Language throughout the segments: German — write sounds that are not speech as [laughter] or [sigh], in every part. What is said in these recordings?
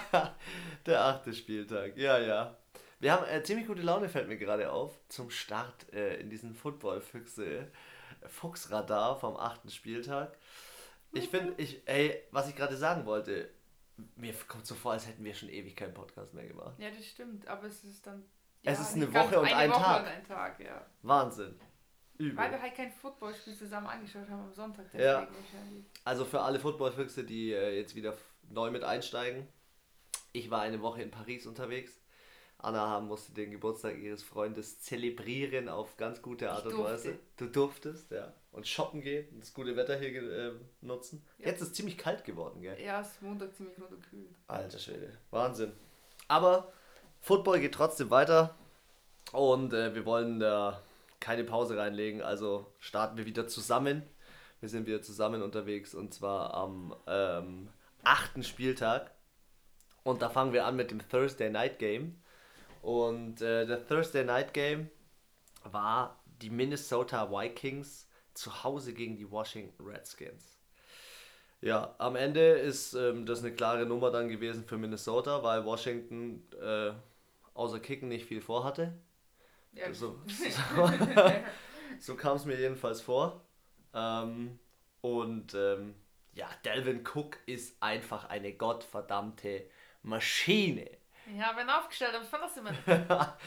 [laughs] der achte Spieltag, ja, ja. Wir haben äh, ziemlich gute Laune, fällt mir gerade auf, zum Start äh, in diesen Football-Füchse Fuchsradar vom achten Spieltag. Ich finde, ich, ey, was ich gerade sagen wollte, mir kommt so vor, als hätten wir schon ewig keinen Podcast mehr gemacht. Ja, das stimmt, aber es ist dann. Es ja, ist eine Woche und eine ein Woche Tag. Und ein Tag, ja. Wahnsinn. Übel. Weil wir halt kein Footballspiel zusammen angeschaut haben am Sonntag, deswegen Ja. wahrscheinlich. Also für alle Footballfüchse, die äh, jetzt wieder neu mit einsteigen. Ich war eine Woche in Paris unterwegs. Anna haben musste den Geburtstag ihres Freundes zelebrieren auf ganz gute Art und Weise. Du durftest, ja. Und shoppen gehen und das gute Wetter hier äh, nutzen. Ja. Jetzt ist es ziemlich kalt geworden, gell? Ja, es ist Montag ziemlich runterkühlt. Alter Schwede. Wahnsinn. Aber Football geht trotzdem weiter. Und äh, wir wollen da keine Pause reinlegen. Also starten wir wieder zusammen. Wir sind wieder zusammen unterwegs und zwar am ähm, achten Spieltag. Und da fangen wir an mit dem Thursday Night Game. Und äh, der Thursday Night Game war die Minnesota Vikings zu Hause gegen die Washington Redskins. Ja, am Ende ist ähm, das eine klare Nummer dann gewesen für Minnesota, weil Washington äh, außer Kicken nicht viel vorhatte. Ja, So, [laughs] [laughs] so kam es mir jedenfalls vor. Ähm, und ähm, ja, Delvin Cook ist einfach eine gottverdammte Maschine. ja wenn aufgestellt, aber ich fand das immer. [laughs]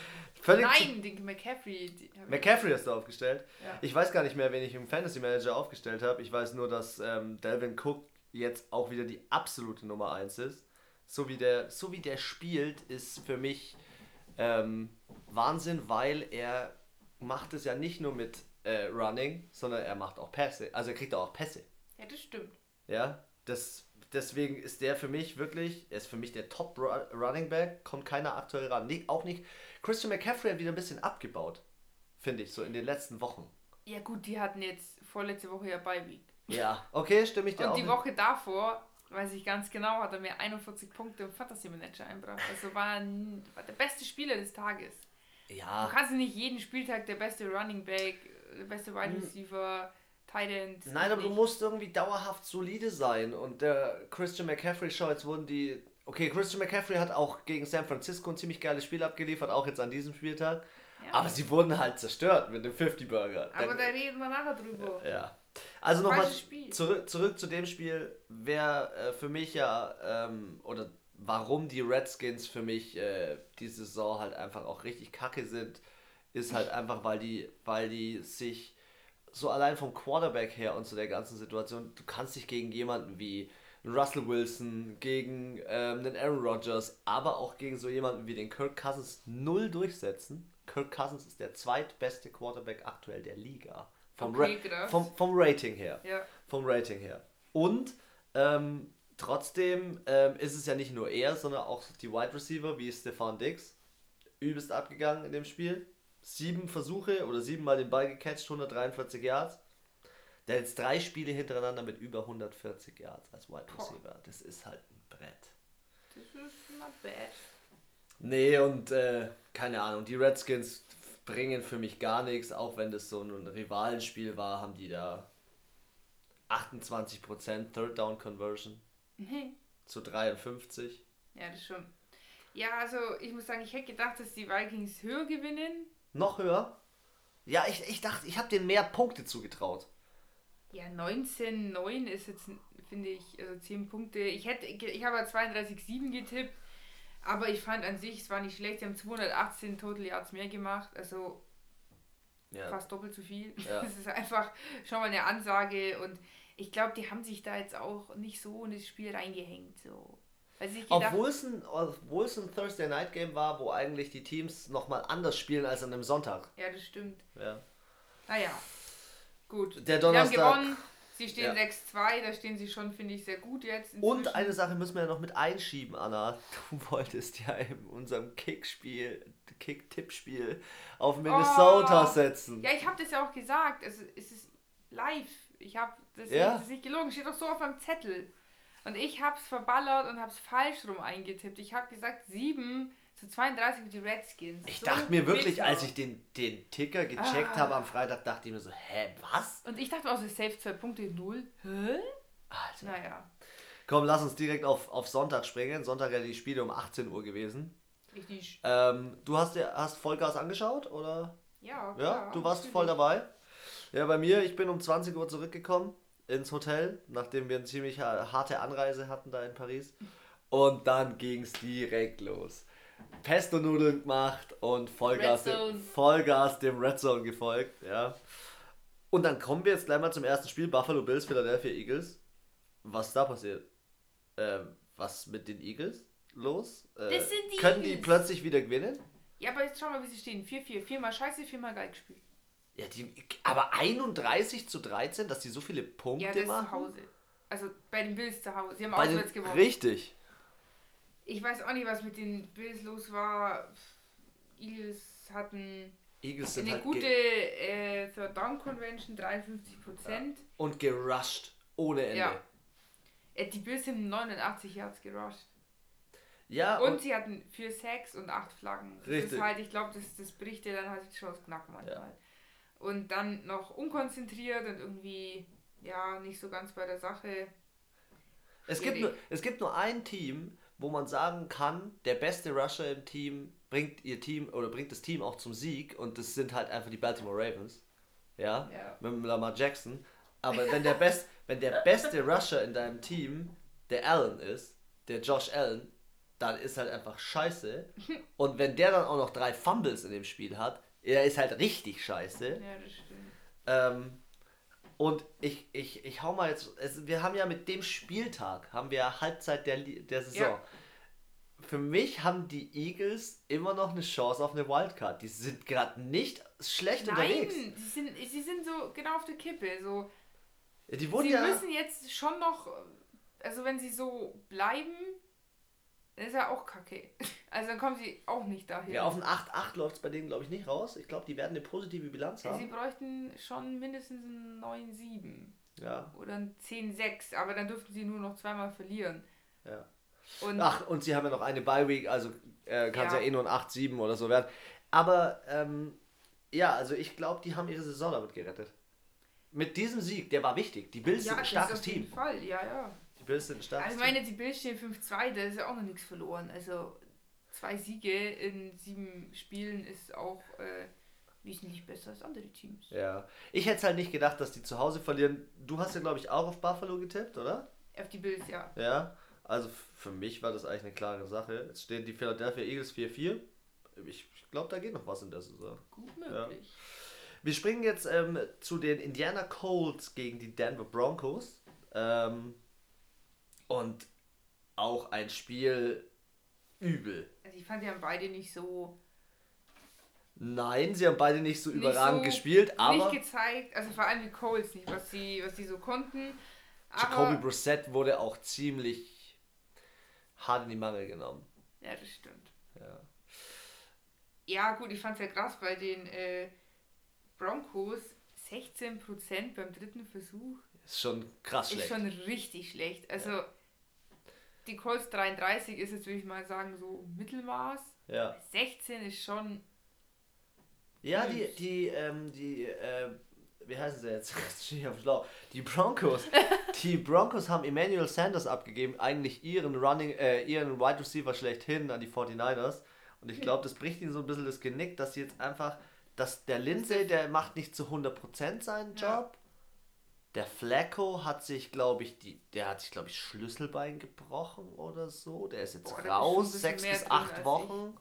Völlig Nein, den McCaffrey. McCaffrey hast du aufgestellt. Ja. Ich weiß gar nicht mehr, wen ich im Fantasy Manager aufgestellt habe. Ich weiß nur, dass ähm, Delvin Cook jetzt auch wieder die absolute Nummer 1 ist. So wie der, so wie der spielt, ist für mich ähm, Wahnsinn, weil er macht es ja nicht nur mit äh, Running, sondern er macht auch Pässe. Also er kriegt auch Pässe. ja, das stimmt. Ja, das, deswegen ist der für mich wirklich, er ist für mich der Top Ru Running Back, kommt keiner aktuell ran. Nee, auch nicht. Christian McCaffrey hat wieder ein bisschen abgebaut, finde ich, so in den letzten Wochen. Ja, gut, die hatten jetzt vorletzte Woche ja Bye-Week. Ja, okay, stimme ich dir Und auch. die mit. Woche davor, weiß ich ganz genau, hat er mir 41 Punkte im Fantasy Manager einbracht. Also war, ein, war der beste Spieler des Tages. Du Ja, kannst nicht jeden Spieltag der beste Running Back, der beste Wide Receiver, Tight End. Hm. nein, aber du nicht. musst irgendwie dauerhaft solide sein. Und der Christian McCaffrey, schau, jetzt wurden die. Okay, Christian McCaffrey hat auch gegen San Francisco ein ziemlich geiles Spiel abgeliefert, auch jetzt an diesem Spieltag. Ja. Aber sie wurden halt zerstört mit dem 50-Burger. Aber da reden wir nachher drüber. Ja. Also nochmal zurück, zurück zu dem Spiel, wer äh, für mich ja, ähm, oder warum die Redskins für mich äh, diese Saison halt einfach auch richtig kacke sind, ist halt einfach, weil die, weil die sich so allein vom Quarterback her und zu der ganzen Situation, du kannst dich gegen jemanden wie Russell Wilson, gegen ähm, den Aaron Rodgers, aber auch gegen so jemanden wie den Kirk Cousins null durchsetzen. Kirk Cousins ist der zweitbeste Quarterback aktuell der Liga. Vom, Okay, Ra vom, vom Rating her. Ja. Vom Rating her. Und ähm, trotzdem ähm, ist es ja nicht nur er, sondern auch die Wide Receiver wie Stefan Diggs. Übelst abgegangen in dem Spiel. Sieben Versuche oder siebenmal den Ball gecatcht, 143 Yards. Der hat jetzt drei Spiele hintereinander mit über 140 Yards als Wide. Receiver. Das ist halt ein Brett. Das ist not bad. Nee, und äh, keine Ahnung, die Redskins bringen für mich gar nichts, auch wenn das so ein Rivalenspiel war, haben die da 28% Third Down Conversion Mhm. zu 53. Ja, das schon. Ja, also ich muss sagen, ich hätte gedacht, dass die Vikings höher gewinnen. Noch höher? Ja, ich, ich dachte, ich habe denen mehr Punkte zugetraut. Ja, 19,9 ist jetzt, finde ich, also 10 Punkte. Ich hätte, ich habe ja 32,7 getippt, aber ich fand an sich, es war nicht schlecht. Sie haben 218 Total Yards mehr gemacht, also Ja. fast doppelt so viel. Ja. [laughs] Das ist einfach schon mal eine Ansage und ich glaube, die haben sich da jetzt auch nicht so in das Spiel reingehängt. So. Obwohl es, ein, obwohl es ein Thursday Night Game war, wo eigentlich die Teams nochmal anders spielen als an einem Sonntag. ja, das stimmt. Ja. Naja, gut. Der Sie haben Donnerstag. gewonnen. Sie stehen Ja. 6-2, da stehen sie schon, finde ich, sehr gut jetzt. Und inzwischen. eine Sache müssen wir ja noch mit einschieben, Anna. Du [laughs] wolltest ja in unserem Kickspiel, Kick-Tippspiel auf Minnesota Oh. setzen. Ja, ich habe das ja auch gesagt. Es, es ist live. Ich habe das, Ja. das ist nicht gelogen. Steht doch so auf meinem Zettel. Und ich habe es verballert und habe es falsch rum eingetippt. Ich habe gesagt 7 zu 32 für die Redskins. Ich So dachte mir wirklich, als ich den, den Ticker gecheckt Ah. habe am Freitag, dachte ich mir so, hä, was? Und ich dachte auch so, safe 2 Punkte 0. Hä? Alter. Naja. Komm, lass uns direkt auf, auf Sonntag springen. Sonntag ja die Spiele um 18 Uhr gewesen. Richtig. Ähm, du hast dir hast Vollgas angeschaut, oder? Ja, Ja, klar, du warst voll dabei. Ja, bei mir, ich bin um 20 Uhr zurückgekommen ins Hotel, nachdem wir eine ziemlich ha- harte Anreise hatten da in Paris. Und dann ging es direkt los. Pesto-Nudeln gemacht und Vollgas, dem. Vollgas dem Red Zone gefolgt. Ja. Und dann kommen wir jetzt gleich mal zum ersten Spiel: Buffalo Bills, Philadelphia Eagles. Was ist da passiert? Ähm, was mit den Eagles los? Äh, die können die Eagles. plötzlich wieder gewinnen? Ja, aber jetzt schau mal, wie sie stehen. 4-4. Viermal scheiße, viermal geil gespielt. Ja, die, aber 31 zu 13, dass die so viele Punkte Ja, das machen? zu Hause. Also bei den Bills zu Hause. Sie haben Bei den, auswärts gewonnen. richtig. Ich weiß auch nicht, was mit den Bills los war. Eagles hatten Eagles eine halt gute äh, Third Down Convention, 53 Prozent. und gerusht ohne Ende. Ja. Ja, Äh, die Bills haben 89 Yards gerusht. und, Und sie hatten vier Sacks und acht Flaggen. Das Richtig. ist halt, ich glaube, das, das bricht dir dann halt schon das Knacken manchmal. Und dann noch unkonzentriert und irgendwie, ja, nicht so ganz bei der Sache. es, gibt nur, es gibt nur ein Team, wo man sagen kann, der beste Rusher im Team bringt ihr Team oder bringt das Team auch zum Sieg und das sind halt einfach die Baltimore Ravens. Ja, Ja. mit Lamar Jackson. Aber wenn der, best, [laughs] wenn der beste Rusher in deinem Team der Allen ist, der Josh Allen, dann ist halt einfach scheiße. [laughs] Und wenn der dann auch noch drei Fumbles in dem Spiel hat, er ist halt richtig scheiße. Ja, das stimmt. Ähm, und ich, ich, ich hau mal jetzt, es, wir haben ja mit dem Spieltag, haben wir Halbzeit der, der Saison. Ja. Für mich haben die Eagles immer noch eine Chance auf eine Wildcard. Die sind gerade nicht schlecht Nein, unterwegs. sie sind, sie sind so genau auf der Kippe. So, Die wurden sie ja. müssen jetzt schon noch, also wenn sie so bleiben, ist ja auch kacke. [laughs] Also dann kommen sie auch nicht dahin. Ja, auf ein 8-8 läuft es bei denen, glaube ich, nicht raus. Ich glaube, die werden eine positive Bilanz sie haben. bräuchten schon mindestens ein 9-7 Ja, oder ein 10-6, aber dann dürften sie nur noch zweimal verlieren. ja. Und Ach, und sie haben ja noch eine Bye-Week, also äh, kann es ja. Ja. eh nur ein 8-7 oder so werden. Aber, ähm, ja, also ich glaube, die haben ihre Saison damit gerettet. Mit diesem Sieg, der war wichtig. Die Bills sind ein starkes auf jeden Team. Fall, ja, ja. Die Bills sind ein starkes Also ich meine, die Bills stehen 5-2, da ist ja auch noch nichts verloren. Also zwei Siege in sieben Spielen ist auch äh, wesentlich besser als andere Teams. Team. Ja. Ich hätte halt nicht gedacht, dass die zu Hause verlieren. Du hast ja, glaube ich, auch auf Buffalo getippt, oder? Auf die Bills, ja. Ja. Also für mich war das eigentlich eine klare Sache. Jetzt stehen die Philadelphia Eagles 4-4. Ich, glaube, da geht noch was in der Saison. Gut möglich. Wir springen jetzt ähm, zu den Indiana Colts gegen die Denver Broncos. Ähm, und auch ein Spiel übel. Also ich fand, die haben beide nicht so Nein, sie haben beide nicht so Nicht überragend so- gespielt, aber nicht gezeigt, also vor allem die Coles nicht, was sie, was die so konnten. Jacoby Brissett wurde auch ziemlich hart in die Mangel genommen. ja, das stimmt. Ja. Ja, gut, ich fand es ja krass bei den äh, Broncos. 16% beim dritten Versuch Ist schon krass ist schlecht. schon richtig schlecht. Also, die Colts 33 ist jetzt, würde ich mal sagen, so Mittelmaß. Ja. 16 ist schon. Ja, die, die, ähm, die, äh, wie heißen sie jetzt? [laughs] Ich auf dem Schlauch. Die Broncos. [laughs] die Broncos haben Emmanuel Sanders abgegeben, eigentlich ihren Running, äh, ihren Wide Receiver schlechthin an die 49ers. Und ich glaube, das bricht ihnen so ein bisschen das Genick, dass sie jetzt einfach, dass der Lindsay, der macht nicht zu 100% seinen Ja. Der Flacco hat sich, glaube ich, die, der hat sich, glaube ich, Schlüsselbein gebrochen oder so. Der ist jetzt Boah, raus, sechs bis acht Wochen.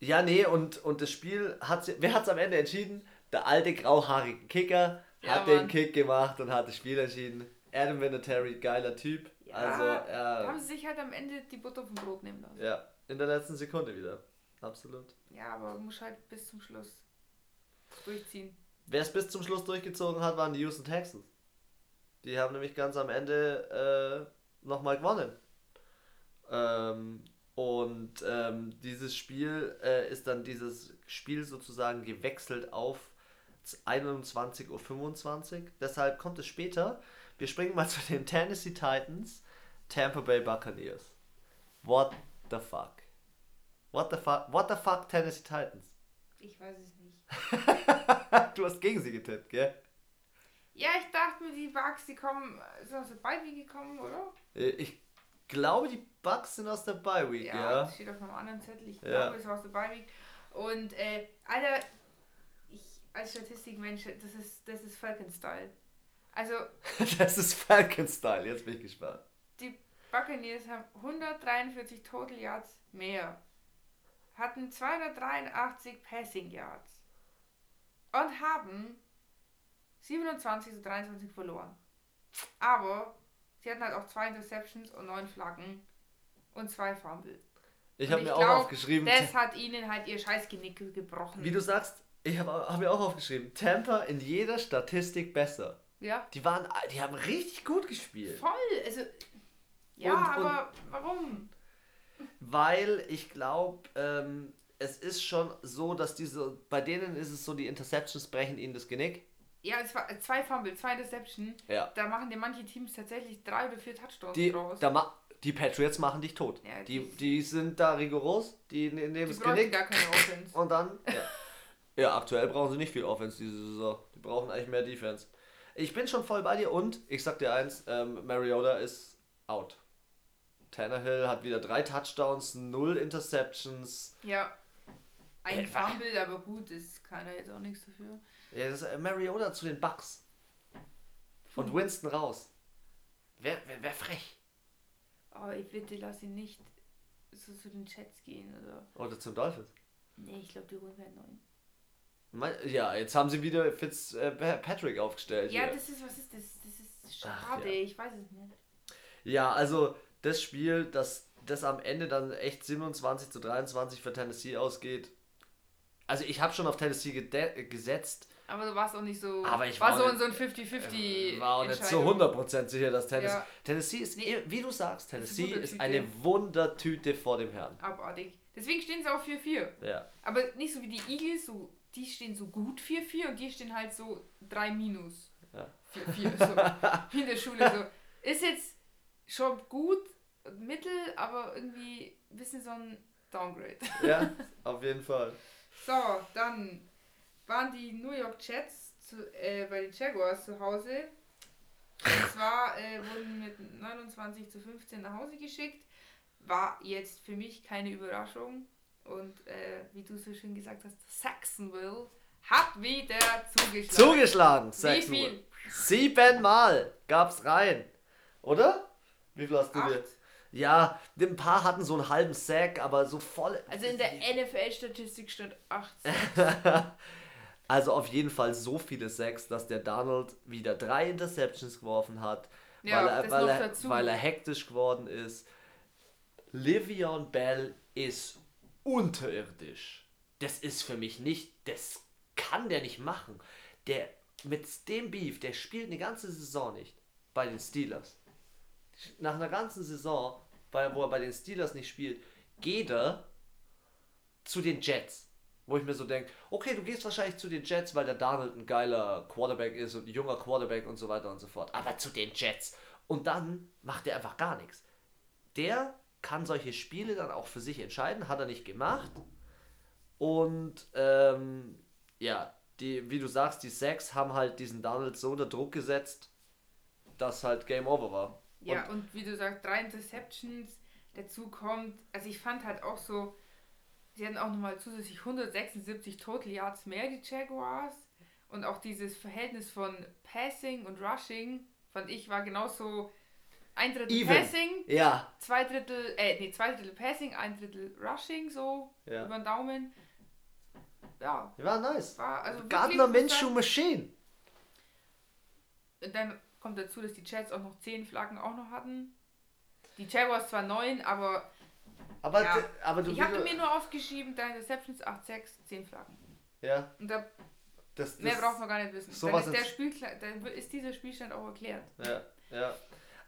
Ja, nee, und, und das Spiel hat sie, wer hat es am Ende entschieden? Der alte grauhaarige Kicker Ja, hat den Mann. Kick gemacht und hat das Spiel entschieden. Adam Vinatieri, geiler Typ. Ja, also, Da haben sie sich halt am Ende die Butter vom Brot nehmen lassen. ja, in der letzten Sekunde wieder. Absolut. Ja, aber muss halt bis zum Schluss durchziehen. Wer es bis zum Schluss durchgezogen hat, waren die Houston Texans. Die haben nämlich ganz am Ende äh, nochmal gewonnen. Ähm, und ähm, dieses Spiel äh, ist dann dieses Spiel sozusagen gewechselt auf 21.25 Uhr. Deshalb kommt es später. Wir springen mal [laughs] zu den Tennessee Titans, Tampa Bay Buccaneers. What the fuck? What the fuck? What the fuck Tennessee Titans? Ich weiß es nicht. [laughs] [laughs] du hast gegen sie getippt, gell? Ja, ich dachte mir, die Bugs, die kommen, sind aus der Bye gekommen, oder? Äh, Ich glaube, die Bugs sind aus der Bye Week, Ja, ja. das steht auf meinem anderen Zettel. Ich Ja. glaube, es war aus der Bye Week. Und, äh, Alter, ich als Statistikmensch, das ist, das ist Falcon-Style. Also, [laughs] Das ist Falcon-Style, jetzt bin ich gespannt. die Buccaneers haben 143 Total Yards mehr. Hatten 283 Passing Yards. Und haben 27 zu 23 verloren. Aber sie hatten halt auch zwei Interceptions und neun Flaggen und zwei Fumble. Ich Und habe mir auch glaub, aufgeschrieben, Das hat ihnen halt ihr Scheißgenick gebrochen. wie du sagst, ich habe hab mir auch aufgeschrieben, Tampa in jeder Statistik besser. ja, Die waren, die haben richtig gut gespielt. voll. Also, ja, Und- und- aber warum? Weil ich glaube, ähm, es ist schon so, dass diese, bei denen ist es so, die Interceptions brechen ihnen das Genick. Ja, es war zwei Fumble, zwei Interception. Ja. Da machen dir manche Teams tatsächlich drei oder vier Touchdowns Die, draus. da ma die Patriots machen dich tot. Ja, die, die- die sind da rigoros, die ne- nehmen die das Genick gar keine Offense. und dann. Ja. ja, aktuell brauchen sie nicht viel Offense diese Saison. Die brauchen eigentlich mehr Defense. Ich bin schon voll bei dir und ich sag dir eins, ähm, Mariota ist out. Tannehill hat wieder drei Touchdowns, null Interceptions. Ja. Ein Äh, Fumble, aber gut, das kann er jetzt auch nichts dafür. Ja, das ist äh, Mariota zu den Bucks. Und Winston raus. Wer, wer, wer frech. Aber ich bitte, lass ihn nicht so zu den Chats gehen oder. Oder zum Dolphins. Nee, ich glaube, die holen keinen neuen. Mein- Ja, jetzt haben sie wieder Fitzpatrick aufgestellt. Ja, hier. das ist, was ist das? Das ist Ach, schade, ja. ich weiß es nicht. ja, also das Spiel, das, das am Ende dann echt 27 zu 23 für Tennessee ausgeht. Also ich habe schon auf Tennessee gesetzt, Aber du warst auch nicht so. Aber ich war war so in so ein 50-50. äh, war auch nicht Entscheidung. 100% sicher, dass Tennessee... Ja. Tennessee ist, eh- wie du sagst, Tennessee ist Wundertüte. eine Wundertüte vor dem Herrn. Abartig. Deswegen stehen sie auch 4-4. Ja. Aber nicht so wie die Eagles, so, die stehen so gut 4-4 und die stehen halt so 3 minus. Ja. 4-4, so. [laughs] wie in der Schule so. Ist jetzt schon gut, mittel, aber irgendwie ein bisschen so ein Downgrade. ja, [laughs] auf jeden Fall. So, dann waren die New York Jets zu, äh, bei den Jaguars zu Hause. Und zwar äh, wurden mit 29 zu 15 nach Hause geschickt. War jetzt für mich keine Überraschung. Und äh, wie du so schön gesagt hast, Saxonville hat wieder zugeschlagen. Zugeschlagen, Wie Saxonville. viel? Siebenmal gab's rein. Oder? Wie viel hast du dir? Ja, ein paar hatten so einen halben Sack, aber so voll. Also in der NFL-Statistik stand 18. [laughs] Also auf jeden Fall so viele Sacks, dass der Donald wieder drei Interceptions geworfen hat, Ja, weil, er, weil, er, weil er hektisch geworden ist. Livion Bell ist unterirdisch. Das ist für mich nicht, das kann der nicht machen. Der mit dem Beef, der spielt eine ganze Saison nicht bei den Steelers. Nach einer ganzen Saison, bei, wo er bei den Steelers nicht spielt, geht er zu den Jets. Wo ich mir so denke, okay, du gehst wahrscheinlich zu den Jets, weil der Donald ein geiler Quarterback ist und ein junger Quarterback und so weiter und so fort. Aber zu den Jets. Und dann macht er einfach gar nichts. Der kann solche Spiele dann auch für sich entscheiden, hat er nicht gemacht. Und ähm, ja, die, wie du sagst, die Sacks haben halt diesen Donald so unter Druck gesetzt, dass halt Game Over war. Ja, und wie du sagst, drei Interceptions. Dazu kommt, also ich fand halt auch so, sie hatten auch nochmal zusätzlich 176 Total Yards mehr, die Jaguars. Und auch dieses Verhältnis von Passing und Rushing, fand ich, war genauso ein Drittel Even. Passing, Ja, zwei Drittel, äh, nee, zwei Drittel Passing, ein Drittel Rushing, so Ja. über den Daumen. Ja, war nice. war also Gardner Machine. Und dann kommt dazu, dass die Jets auch noch 10 Flaggen auch noch hatten. Die Jaguars zwar 9, aber Aber, Ja. aber du ich habe mir nur aufgeschrieben, deine Interceptions 8, 6, 10 Flaggen. Ja, Und da, das, mehr das- braucht man gar nicht wissen. sowas dann, ist der Spiel, dann ist dieser Spielstand auch erklärt. Ja, ja.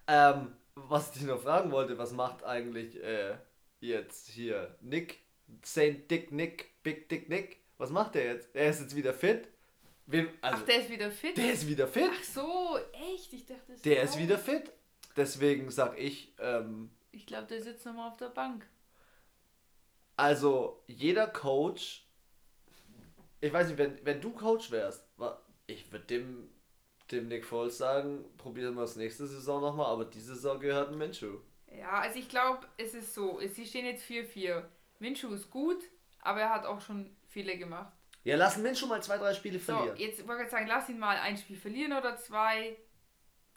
Ähm, was ich dich noch fragen wollte, was macht eigentlich äh, jetzt hier Nick, Saint Dick Nick, Big Dick Nick? Was macht der jetzt? Er ist jetzt wieder fit? Wem, also, Ach, der ist wieder fit? der ist wieder fit? Ach so, echt? Ich dachte, das Der ist wieder fit. Deswegen sag ich, ähm, Ich glaube, der sitzt nochmal auf der Bank. also jeder Coach, ich weiß nicht, wenn, wenn du Coach wärst, ich würde dem dem Nick Foles sagen, probieren wir es nächste Saison nochmal, aber diese Saison gehört ein Minshew. Ja, also ich glaube, es ist so. Sie stehen jetzt 4-4. Minshew ist gut, aber er hat auch schon Fehler gemacht. Ja, lassen Minshew mal zwei, drei Spiele So, verlieren. jetzt wollte ich sagen, lass ihn mal ein Spiel verlieren oder zwei.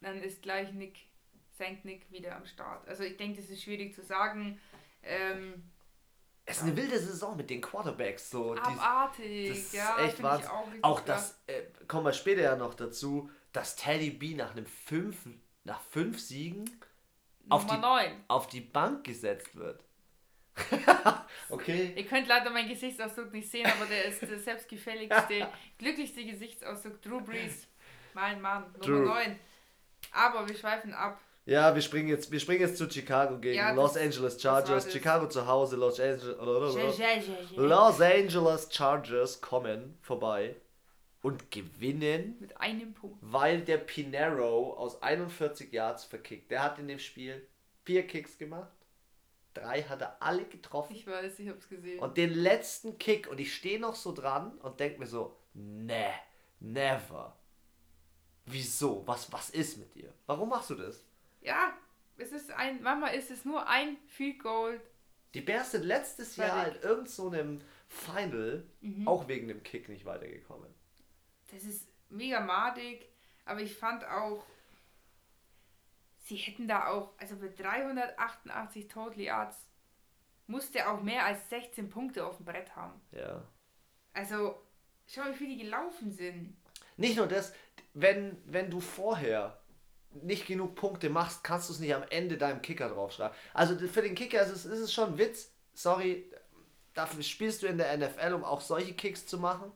Dann ist gleich Nick, St. Nick wieder am Start. Also ich denke, das ist schwierig zu sagen. Ähm, Es ist eine wilde Saison mit den Quarterbacks. So. Abartig, das ist ja. echt Wahnsinn. Auch, auch das, äh, kommen wir später ja noch dazu, dass Teddy B nach einem fünf, nach fünf Siegen auf die, 9. auf die Bank gesetzt wird. [laughs] okay. Ihr könnt leider meinen Gesichtsausdruck nicht sehen, aber der ist der selbstgefälligste, [laughs] glücklichste Gesichtsausdruck. Drew Brees, mein Mann, Drew. Nummer 9. Aber wir schweifen ab. Ja, wir springen jetzt, wir springen jetzt zu Chicago gegen Ja, Los Angeles das Chargers. das. Chicago zu Hause, Los Angeles. Los Angeles Chargers kommen vorbei und gewinnen, Mit einem Punkt. weil der Pinero aus 41 Yards verkickt. Der hat in dem Spiel vier Kicks gemacht. Drei hat er alle getroffen. Ich weiß, ich hab's gesehen. Und den letzten Kick, und ich stehe noch so dran und denke mir so, ne, never. Wieso? Was, was ist mit dir? Warum machst du das? ja, es ist ein, manchmal ist es nur ein Field Goal. Die Bears sind letztes Jahr in irgendeinem so einem Final auch wegen dem Kick nicht weitergekommen. Das ist mega madig, aber ich fand auch, sie hätten da auch, also bei 388 Total Yards musste auch mehr als 16 Punkte auf dem Brett haben. Ja. Also, schau mal, wie viele die gelaufen sind. Nicht nur das, wenn, wenn du vorher nicht genug Punkte machst, kannst du es nicht am Ende deinem Kicker draufschreiben. Also für den Kicker ist es, ist es schon Witz. Sorry, dafür spielst du in der NFL, um auch solche Kicks zu machen.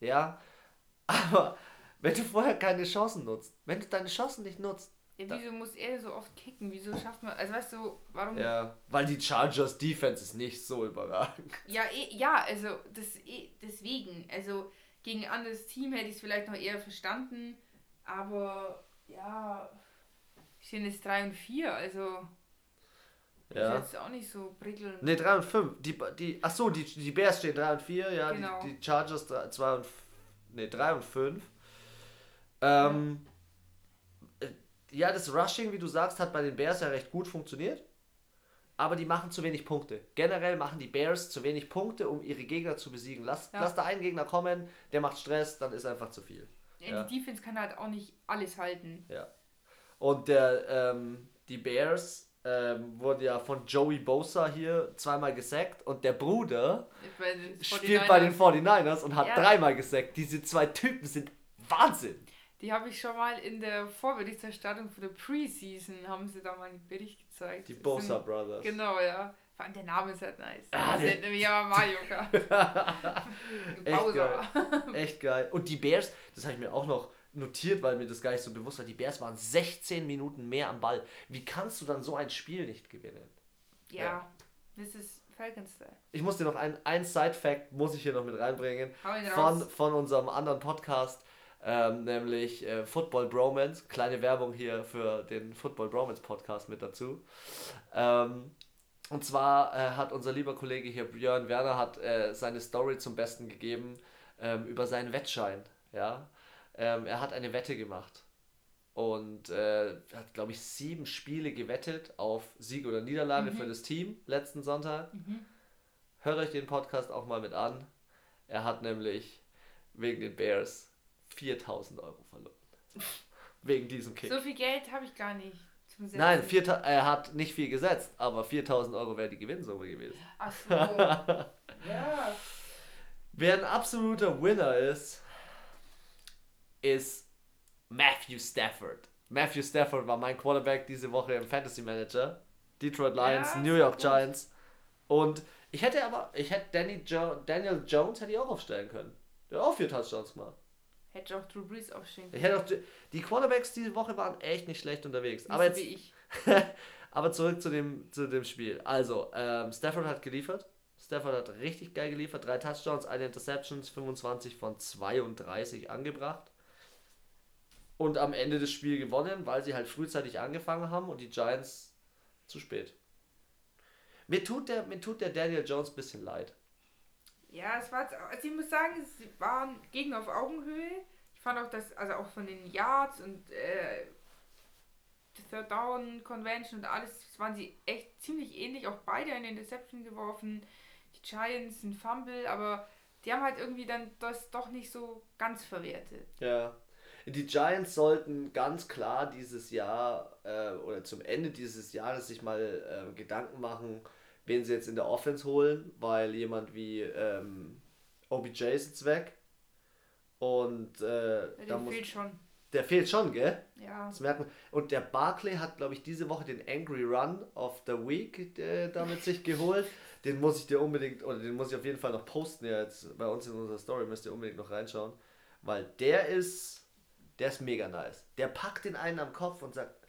Ja. [laughs] Aber wenn du vorher keine Chancen nutzt, wenn du deine Chancen nicht nutzt, Ja, Da- wieso muss er so oft kicken? Wieso schafft man, also weißt du, warum? ja, weil die Chargers Defense ist nicht so überragend. [laughs] Ja, eh, ja, also das, eh, deswegen. Also gegen ein anderes Team hätte ich es vielleicht noch eher verstanden, aber ja, stehen jetzt 3 und 4, also Ja. ist jetzt auch nicht so prickelnd. Ne, 3 und 5. Die, die, ach so, die, die Bears stehen 3 und 4, ja. Genau. Die, die Chargers 2 und ne, 3 und 5. Ähm, äh, ja, das Rushing, wie du sagst, hat bei den Bears ja recht gut funktioniert. Aber die machen zu wenig Punkte. Generell machen die Bears zu wenig Punkte, um ihre Gegner zu besiegen. Lass, Ja. lass da einen Gegner kommen, der macht Stress, dann ist einfach zu viel. Ja, ja. Die Defense kann halt auch nicht alles halten. Ja. Und der, ähm, die Bears ähm, wurden ja von Joey Bosa hier zweimal gesackt und der Bruder Bei spielt bei den 49ers. 49ers und hat Ja. dreimal gesackt. Diese zwei Typen sind Wahnsinn. Die habe ich schon mal in der Vorberichterstattung für die Preseason, haben sie da mal einen Bericht gezeigt. Die Bosa sind- Brothers. Genau, ja. Vor allem der Name ist halt nice. Ah, das nennt nämlich aber Mario Kart. [laughs] Echt Bowser. Echt geil. Und die Bears, das habe ich mir auch noch notiert, weil mir das gar nicht so bewusst war. Die Bears waren 16 Minuten mehr am Ball. Wie kannst du dann so ein Spiel nicht gewinnen? Ja, Ja. das ist. Ich muss dir noch ein, ein Side-Fact, muss ich hier noch mit reinbringen. Von, von unserem anderen Podcast, ähm, nämlich äh, Football Bromance. Kleine Werbung hier für den Football Bromance Podcast mit dazu. Ähm, und zwar äh, hat unser lieber Kollege hier, Björn Werner, hat äh, seine Story zum Besten gegeben ähm, über seinen Wettschein. Ja? Ähm, er hat eine Wette gemacht und äh, hat, glaube ich, sieben Spiele gewettet auf Sieg oder Niederlage Mhm. für das Team letzten Sonntag. Mhm. Hört euch den Podcast auch mal mit an. Er hat nämlich wegen den Bears 4000 Euro verloren. wegen diesem Kick. So viel Geld habe ich gar nicht zum Setzen. Nein, 4000 er hat nicht viel gesetzt, aber 4000 Euro wäre die Gewinnsumme gewesen. Ach so. [laughs] ja. Wer ein absoluter Winner ist, ist Matthew Stafford. Matthew Stafford war mein Quarterback diese Woche im Fantasy Manager. Detroit Lions, Ja, New York. Giants. Und ich hätte aber, ich hätte Danny jo Daniel Jones hätte ich auch aufstellen können. Der hat auch vier Touchdowns gemacht. Hätte auch Drew Brees aufstehen auch, die- Quarterbacks diese Woche waren echt nicht schlecht unterwegs. Nicht Aber jetzt, wie ich. [laughs] aber zurück zu dem, zu dem Spiel. Also, ähm, Stafford hat geliefert. Stafford hat richtig geil geliefert. Drei Touchdowns, eine Interceptions, 25 von 32 angebracht. Und am Ende des Spiels gewonnen, weil sie halt frühzeitig angefangen haben und die Giants zu spät. Mir tut der, mir tut der Daniel Jones ein bisschen leid. Ja, es war, also ich muss sagen, es waren Gegner auf Augenhöhe. Ich fand auch, dass, also auch von den Yards und äh, Third Down Convention und alles, waren sie echt ziemlich ähnlich. Auch beide in den Deception geworfen. Die Giants ein Fumble, aber die haben halt irgendwie dann das doch nicht so ganz verwertet. Ja. Die Giants sollten ganz klar dieses Jahr äh, oder zum Ende dieses Jahres sich mal äh, Gedanken machen, wen sie jetzt in der Offense holen, weil jemand wie ähm, OBJ ist jetzt weg. Und äh, da der muss, fehlt schon. der fehlt schon, gell? Ja. Das merkt man. Und der Barclay hat, glaube ich, diese Woche den Angry Run of the Week äh, damit sich geholt. Den muss ich dir unbedingt, oder den muss ich auf jeden Fall noch posten ja, jetzt bei uns in unserer Story, müsst ihr unbedingt noch reinschauen. Weil der ist, der ist mega nice. Der packt den einen am Kopf und sagt,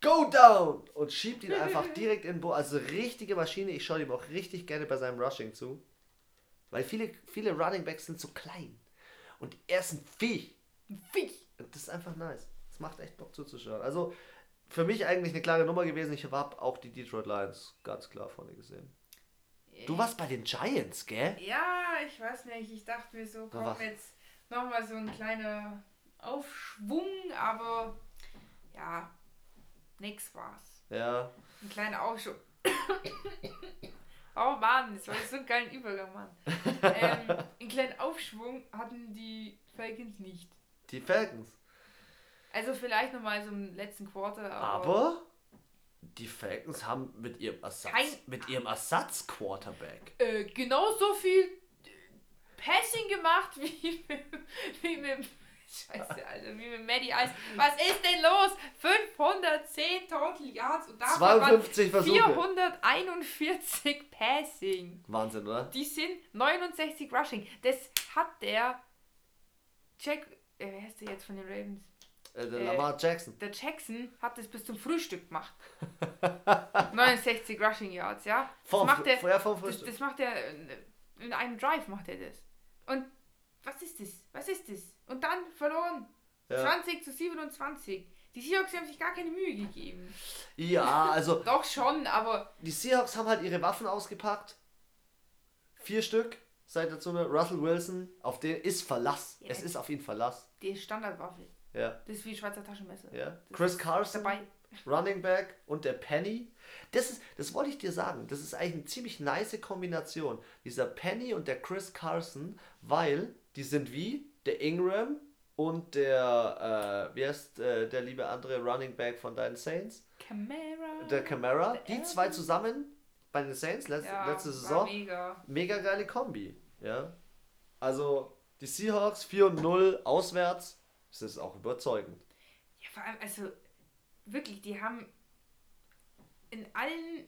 Go down! Und schiebt ihn einfach direkt in den Bo. Also richtige Maschine. Ich schaue ihm auch richtig gerne bei seinem Rushing zu. Weil viele, viele Running Backs sind so klein. Und er ist ein Viech. Ein Viech. Das ist einfach nice. Das macht echt Bock zuzuschauen. Also für mich eigentlich eine klare Nummer gewesen. Ich habe auch die Detroit Lions ganz klar vorne gesehen. Du warst bei den Giants, gell? Ja, ich weiß nicht. Ich dachte mir so, komm jetzt nochmal so ein kleiner Aufschwung, aber ja, nix war's. Ja. Ein kleiner Aufschwung. oh Mann, das war so ein geiler Übergang, Mann. ähm, [laughs] einen kleinen Aufschwung hatten die Falcons nicht. Die Falcons. Also vielleicht nochmal so im letzten Quarter, aber, Aber die Falcons haben mit ihrem Ersatz, Kein- mit ihrem Ersatz-Quarterback. äh, genauso viel Passing gemacht wie, wie mit Scheiße, Alter, wie mit Maddie Ice. Was ist denn los? 510 Total Yards und davon 52 waren Versuche. 441 Passing. Wahnsinn, oder? Die sind 69 Rushing. Das hat der Jack, äh, wer heißt der jetzt von den Ravens? Äh, der Äh, Lamar Jackson. Der Jackson hat das bis zum Frühstück gemacht. [laughs] 69 Rushing Yards, ja? Das Vom, macht er, vorher vom das, Frühstück. das macht er in einem Drive macht er das. Und was ist das? Was ist das? Und dann verloren. Ja. 20 zu 27. Die Seahawks haben sich gar keine Mühe gegeben. ja, also [laughs] Doch schon, aber die Seahawks haben halt ihre Waffen ausgepackt. Vier Stück. Seid dazu eine Russell Wilson, auf den ist Verlass. Ja. Es ist auf ihn Verlass. die Standardwaffe. Ja. Das ist wie Schweizer Taschenmesser. Ja. Das Chris Carson, Dabei. Running Back und der Penny. Das ist, das wollte ich dir sagen. Das ist eigentlich eine ziemlich nice Kombination. Dieser Penny und der Chris Carson, weil die sind wie der Ingram und der, äh, wie heißt äh, der liebe andere Running Back von deinen Saints? Camara. Der Camara. Die zwei zusammen bei den Saints letzte, ja, letzte Saison. Mega. Mega geile Kombi. Ja. Also die Seahawks 4 und 0 auswärts. Das ist auch überzeugend. Ja, vor allem, also wirklich, die haben in allen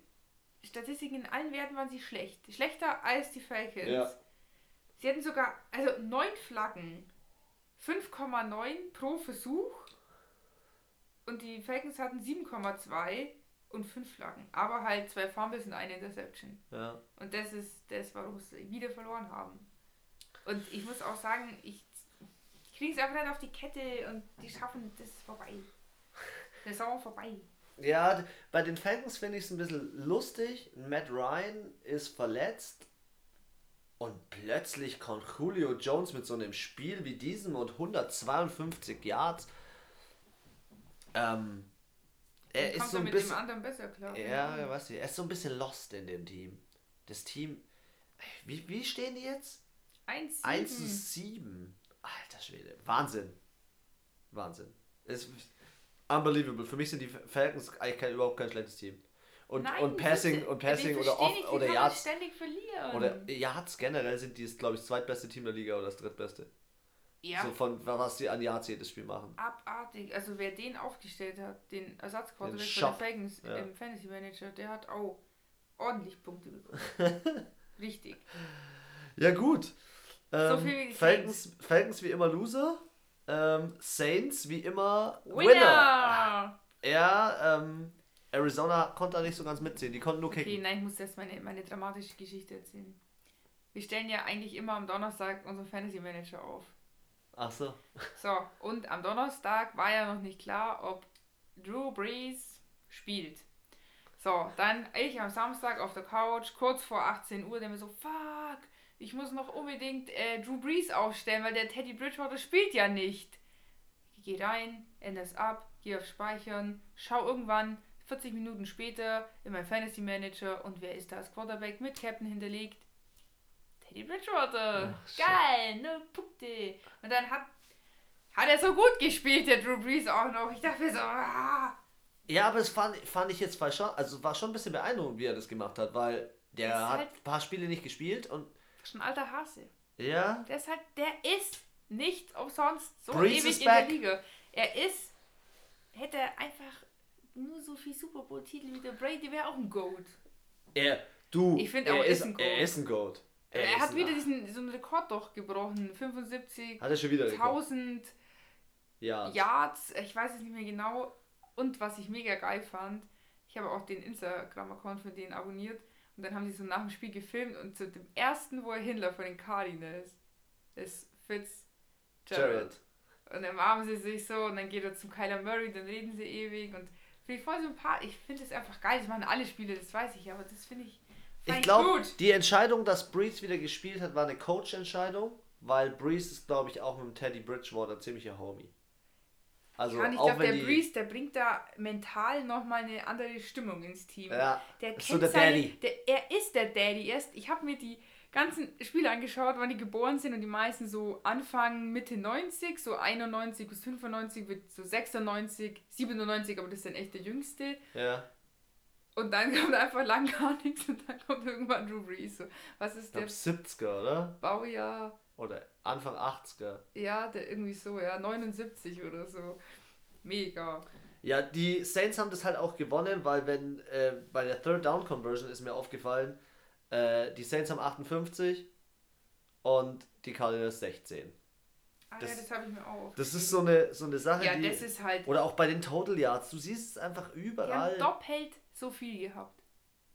Statistiken, in allen Werten waren sie schlecht. Schlechter als die Falcons. Ja. Sie hatten sogar, also neun Flaggen, 5,9 pro Versuch. Und die Falcons hatten 7,2 und 5 Flaggen. Aber halt zwei Fumbles und eine Interception. Ja. Und das ist das, warum sie wieder verloren haben. Und ich muss auch sagen, ich, ich kriege es einfach nicht auf die Kette und die schaffen das vorbei. Saison vorbei. Ja, bei den Falcons finde ich es ein bisschen lustig. Matt Ryan ist verletzt und plötzlich kommt Julio Jones mit so einem Spiel wie diesem und 152 Yards. Ähm, er ist so ein bisschen. klar. Ja, ja, weißt du, er ist so ein bisschen lost in dem Team. Das Team. Wie, wie stehen die jetzt? 1, 1 zu 7. Alter Schwede. Wahnsinn. Wahnsinn. Es, unbelievable. Für mich sind die Falcons eigentlich kein, überhaupt kein schlechtes Team. Und, Nein, und Passing, und Passing oder, off, nicht, oder Yards. ständig verlieren. Oder Yards generell sind die, glaube ich, das zweitbeste Team der Liga oder das drittbeste. ja, So von was die an Yards jedes Spiel machen. abartig. Also wer den aufgestellt hat, den Ersatzquarterback von den Falcons Ja. im Fantasy Manager, der hat auch ordentlich Punkte bekommen. [laughs] Richtig. Ja, gut. Ähm, viel wie Falcons, Falcons wie immer Loser. Ähm, Saints wie immer Winner. Winner! Ja, ähm, Arizona konnte da nicht so ganz mitziehen. Die konnten nur kicken. Okay, nein, ich muss erst meine, meine dramatische Geschichte erzählen. Wir stellen ja eigentlich immer am Donnerstag unseren Fantasy Manager auf. Ach so. So, und am Donnerstag war ja noch nicht klar, ob Drew Brees spielt. So, dann ich am Samstag auf der Couch, kurz vor 18 Uhr, der mir so, fuck, ich muss noch unbedingt äh, Drew Brees aufstellen, weil der Teddy Bridgewater spielt ja nicht. Ich geh rein, ändere es ab, gehe auf Speichern, schau irgendwann 40 Minuten später in meinem Fantasy Manager und wer ist da als Quarterback mit Captain hinterlegt? Teddy Bridgewater. Ach, Geil, ne Punkte. Und dann hat, hat er so gut gespielt, der Drew Brees auch noch. Ich dachte mir so, ah. Ja, aber es fand, fand ich jetzt schon, also war schon ein bisschen beeindruckend, wie er das gemacht hat, weil der Das hat halt- ein paar Spiele nicht gespielt und Schon ein alter Hase. ja, Der ist halt, der ist nicht umsonst so Breeze ewig in der Liga. Er ist, hätte er einfach nur so viel Super Bowl Titel wie der Brady, wäre auch ein Goat. er, du, Ich find er auch, er ist, ein Goat. er ist ein Goat. Er, ist hat wieder diesen so einen Rekord doch gebrochen. 75.000 Hat er schon wieder Rekord. Ja. Yards, ich weiß es nicht mehr genau. Und was ich mega geil fand, ich habe auch den Instagram-Account von denen abonniert und dann haben sie so nach dem Spiel gefilmt und zu dem ersten, wo er hinläuft von den Cardinals, ist Fitz Jared. Und dann umarmen sie sich so und dann geht er zum Kyler Murray, dann reden sie ewig und finde ich voll sympathisch. Ich finde es einfach geil. Das machen alle Spiele, das weiß ich, aber das finde ich, Ich glaube, die Entscheidung, dass Breeze wieder gespielt hat, war eine Coach-Entscheidung, weil Breeze ist, glaube ich, auch mit dem Teddy Bridgewater ziemlicher Homie. Also, Ja, ich glaube, der die, Breeze, der bringt da mental nochmal eine andere Stimmung ins Team. Ja, der kennt so der seine, Daddy. Der, er ist der Daddy. Erst, ich habe mir die ganzen Spiele angeschaut, wann die geboren sind und die meisten so Anfang Mitte 90, so 91 bis 95, wird so 96, 97, aber das ist dann echt der jüngste. Ja. Und dann [laughs] kommt einfach lang gar nichts und dann kommt irgendwann Drew Brees. So, was ist der glaube 70er, oder? Baujahr? Oder Anfang 80er. Ja, der irgendwie so, ja, 79 oder so. Mega. Ja, die Saints haben das halt auch gewonnen, weil wenn äh, bei der Third Down Conversion ist mir aufgefallen, äh, die Saints haben 58 und die Cardinals 16. Ah Das- ja, das habe ich mir auch. Das ist so eine, so eine Sache, Ja, die. das ist halt. oder auch bei den Total Yards, du siehst es einfach Die überall. haben doppelt so viel gehabt.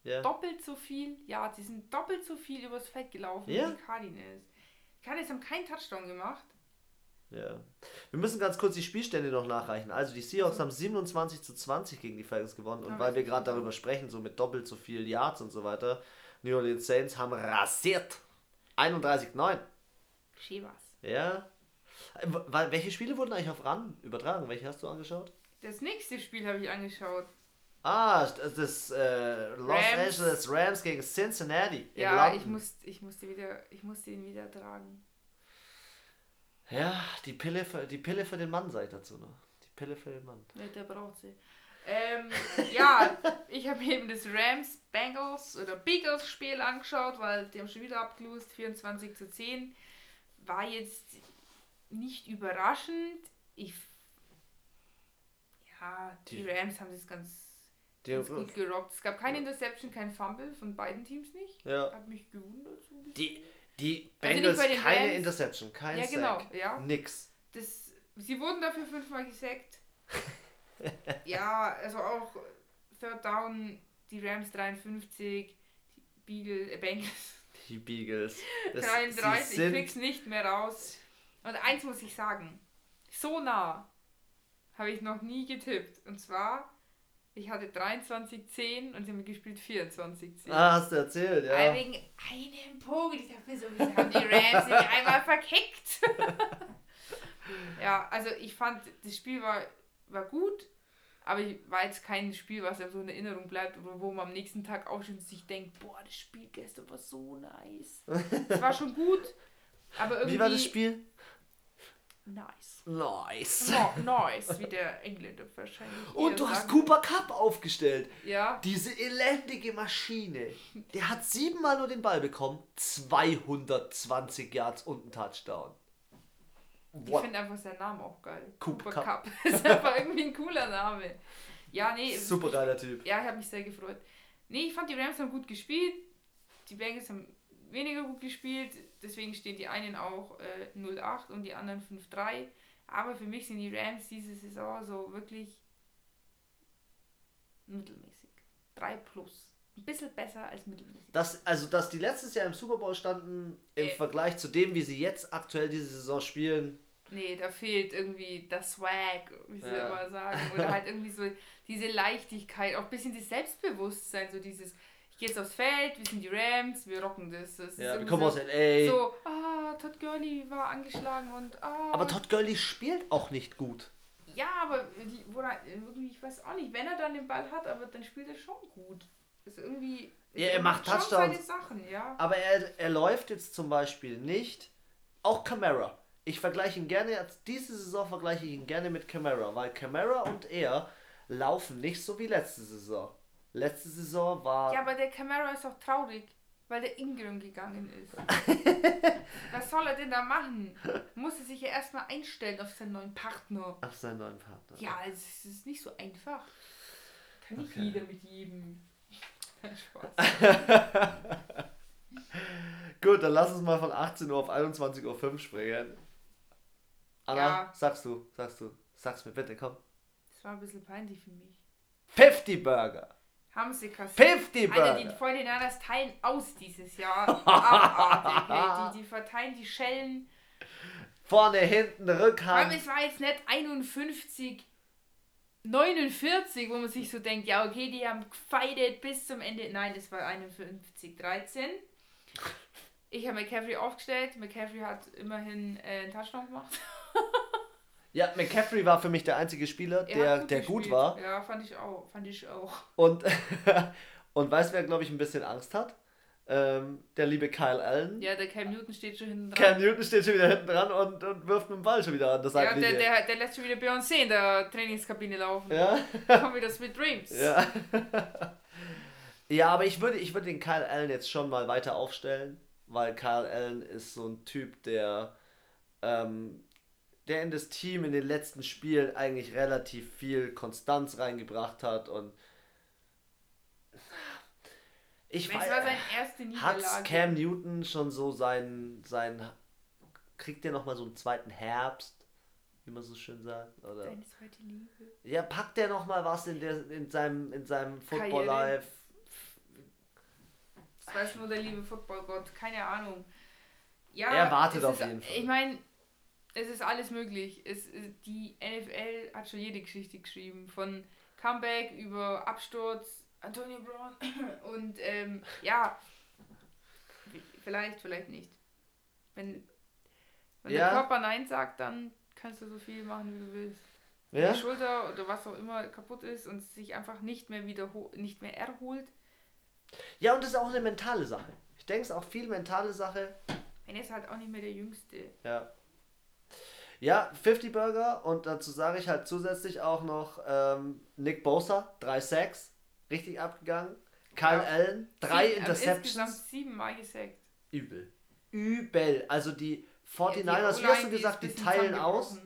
ja. Doppelt so viel, ja, die sind doppelt so viel übers Feld gelaufen Ja. wie die Cardinals. Die Cardinals haben keinen Touchdown gemacht. ja. Wir müssen ganz kurz die Spielstände noch nachreichen. Also die Seahawks haben 27 zu 20 gegen die Falcons gewonnen und weil wir gerade darüber sprechen, so mit doppelt so viel Yards und so weiter, New Orleans Saints haben rasiert. 31-9. Schäbers. Ja. Äh, Welche Spiele wurden eigentlich auf RAN übertragen? Welche hast du angeschaut? Das nächste Spiel habe ich angeschaut. Ah, das ist äh, Los Rams. Angeles Rams gegen Cincinnati. in Ja, ich, muss, ich, musste wieder, ich musste ihn wieder tragen. Ja, die Pille, für, die Pille für den Mann, sag ich dazu noch. Die Pille für den Mann. Ja, der braucht sie. Ähm, ja, [laughs] ich habe eben das Rams Bengals oder Beagles Spiel angeschaut, weil die haben schon wieder abgelöst, 24 zu 10. War jetzt nicht überraschend. Ich ja, die Die- Rams haben das ganz, ganz gut gerockt. Es gab keine Interception, kein Fumble von beiden Teams nicht. ja. Hat mich gewundert. So. Die, die Also Bengals, den keine Rams. Interception, kein ja, Sack. genau, ja. Nix. Das, sie wurden dafür fünfmal gesackt. [laughs] ja, also auch Third Down, die Rams 53, die Beagle, äh, Bengals Die Beagles. Das, 33, sie ich krieg's nicht mehr raus. Und eins muss ich sagen, so nah habe ich noch nie getippt. Und zwar, ich hatte 23-10 und sie haben gespielt 24-10. ah, hast du erzählt, Weil ja. wegen einem Punkt. Ich dachte mir so, wieso haben die Rams sich einmal verkickt? [laughs] ja, also ich fand, das Spiel war, war gut, aber ich- war jetzt kein Spiel, was einem so in Erinnerung bleibt oder wo man am nächsten Tag auch schon sich denkt, boah, das Spiel gestern war so nice. Es war schon gut, aber irgendwie... Wie war das Spiel? Nice. Nice. No, nice, wie der Engländer wahrscheinlich. Und du hast sagen. Cooper Cup aufgestellt. Ja, Diese elendige Maschine. Der hat siebenmal nur den Ball bekommen, 220 Yards und einen Touchdown. Ich finde einfach seinen Namen auch geil. Cooper Cooper Cup. Cup. [laughs] ist einfach irgendwie ein cooler Name. Ja, nee. Super geiler Typ. Ja, ich habe mich sehr gefreut. Nee, ich fand die Rams haben gut gespielt. Die Bengals haben weniger gut gespielt. Deswegen stehen die einen auch äh, 0-8 und die anderen 5-3. Aber für mich sind die Rams diese Saison so wirklich mittelmäßig. 3 plus. Ein bisschen besser als mittelmäßig. Das, also, dass die letztes Jahr im Super Bowl standen, im Äh. Vergleich zu dem, wie sie jetzt aktuell diese Saison spielen, Nee, da fehlt irgendwie das Swag, wie sie Ja. immer sagen. Oder halt [laughs] irgendwie so diese Leichtigkeit, auch ein bisschen das Selbstbewusstsein, so dieses, ich gehe jetzt aufs Feld, wir sind die Rams, wir rocken das. das Ja, wir kommen so, aus LA. So, ah, Todd Gurley war angeschlagen und ah. Aber Todd Gurley spielt auch nicht gut. Ja, aber er, irgendwie, ich weiß auch nicht, wenn er dann den Ball hat, aber dann spielt er schon gut. Ist irgendwie. Ja, er macht Touchdowns. Sachen, ja. Aber er, er läuft jetzt zum Beispiel nicht. Auch Camara. Ich vergleiche ihn gerne, diese Saison vergleiche ich ihn gerne mit Camara, weil Camara und er laufen nicht so wie letzte Saison. Letzte Saison war. Ja, aber der Camara ist auch traurig, weil der Ingram gegangen ist. [laughs] Was soll er denn da machen? Muss er sich ja erstmal einstellen auf seinen neuen Partner. Auf seinen neuen Partner. Ja, es ist nicht so einfach. Kann nicht Okay. jeder mit jedem. [laughs] Spaß. [laughs] Gut, dann lass uns mal von 18 Uhr auf 21.05 Uhr springen. Anna, Ja. sagst du, sagst du, sag's mir bitte, komm. Das war ein bisschen peinlich für mich. 50 Burger. Haben sie kassiert. 50 Alter, die Burger. 49ers teilen aus dieses Jahr. [laughs] Abartig. Die, die verteilen die Schellen. Vorne, hinten, Rückhand. es war jetzt nicht 51, 49, wo man sich so denkt, ja, okay, die haben gefeitet bis zum Ende. Nein, das war 51, 13. Ich habe McCaffrey aufgestellt. McCaffrey hat immerhin äh, einen Touchdown gemacht. Ja, McCaffrey war für mich der einzige Spieler, Er der, hat der gut war. Ja, fand ich auch. Fand ich auch. Und, [laughs] und weißt du, wer, glaube ich, ein bisschen Angst hat? Ähm, der liebe Kyle Allen. Ja, der Cam Newton steht schon hinten Cam dran. Newton steht schon wieder hinten dran und, und wirft mit dem Ball schon wieder an der Ja, der, der, der lässt schon wieder Beyoncé in der Trainingskabine laufen. Ja, Kommen wieder Sweet Dreams. ja. [laughs] ja, aber ich würde, ich würde den Kyle Allen jetzt schon mal weiter aufstellen, weil Kyle Allen ist so ein Typ, der, ähm, der in das Team in den letzten Spielen eigentlich relativ viel Konstanz reingebracht hat und ich weiß, war Hat. Cam Newton schon so seinen, seinen kriegt der nochmal so einen zweiten Herbst, wie man so schön sagt? Oder? Deine zweite Liebe. Ja, packt der nochmal was in, der, in seinem, in seinem Football. Life? Das weiß nur der liebe Footballgott. Keine Ahnung. Ja, Er wartet auf jeden Fall. Ich meine, es ist alles möglich. Es, ist- die NFL hat schon jede Geschichte geschrieben. Von Comeback über Absturz, Antonio Brown [coughs] und ähm, ja, vielleicht, vielleicht nicht. Wenn, wenn Ja. der Körper Nein sagt, dann kannst du so viel machen, wie du willst. Wenn Ja? die Schulter oder was auch immer kaputt ist und sich einfach nicht mehr wiederholt, nicht mehr erholt, Ja, und das ist auch eine mentale Sache. Ich denke, es ist auch viel mentale Sache. wenn er ist halt auch nicht mehr der Jüngste. Ja. Ja, 50 Burger und dazu sage ich halt zusätzlich auch noch ähm, Nick Bosa, 3 Sacks, richtig abgegangen. Kyle Ja. Allen, 3 Sieben- also Insgesamt Interceptions. siebenmal gesackt. Übel. Übel. Also die 49ers, wie hast du gesagt, die teilen aus?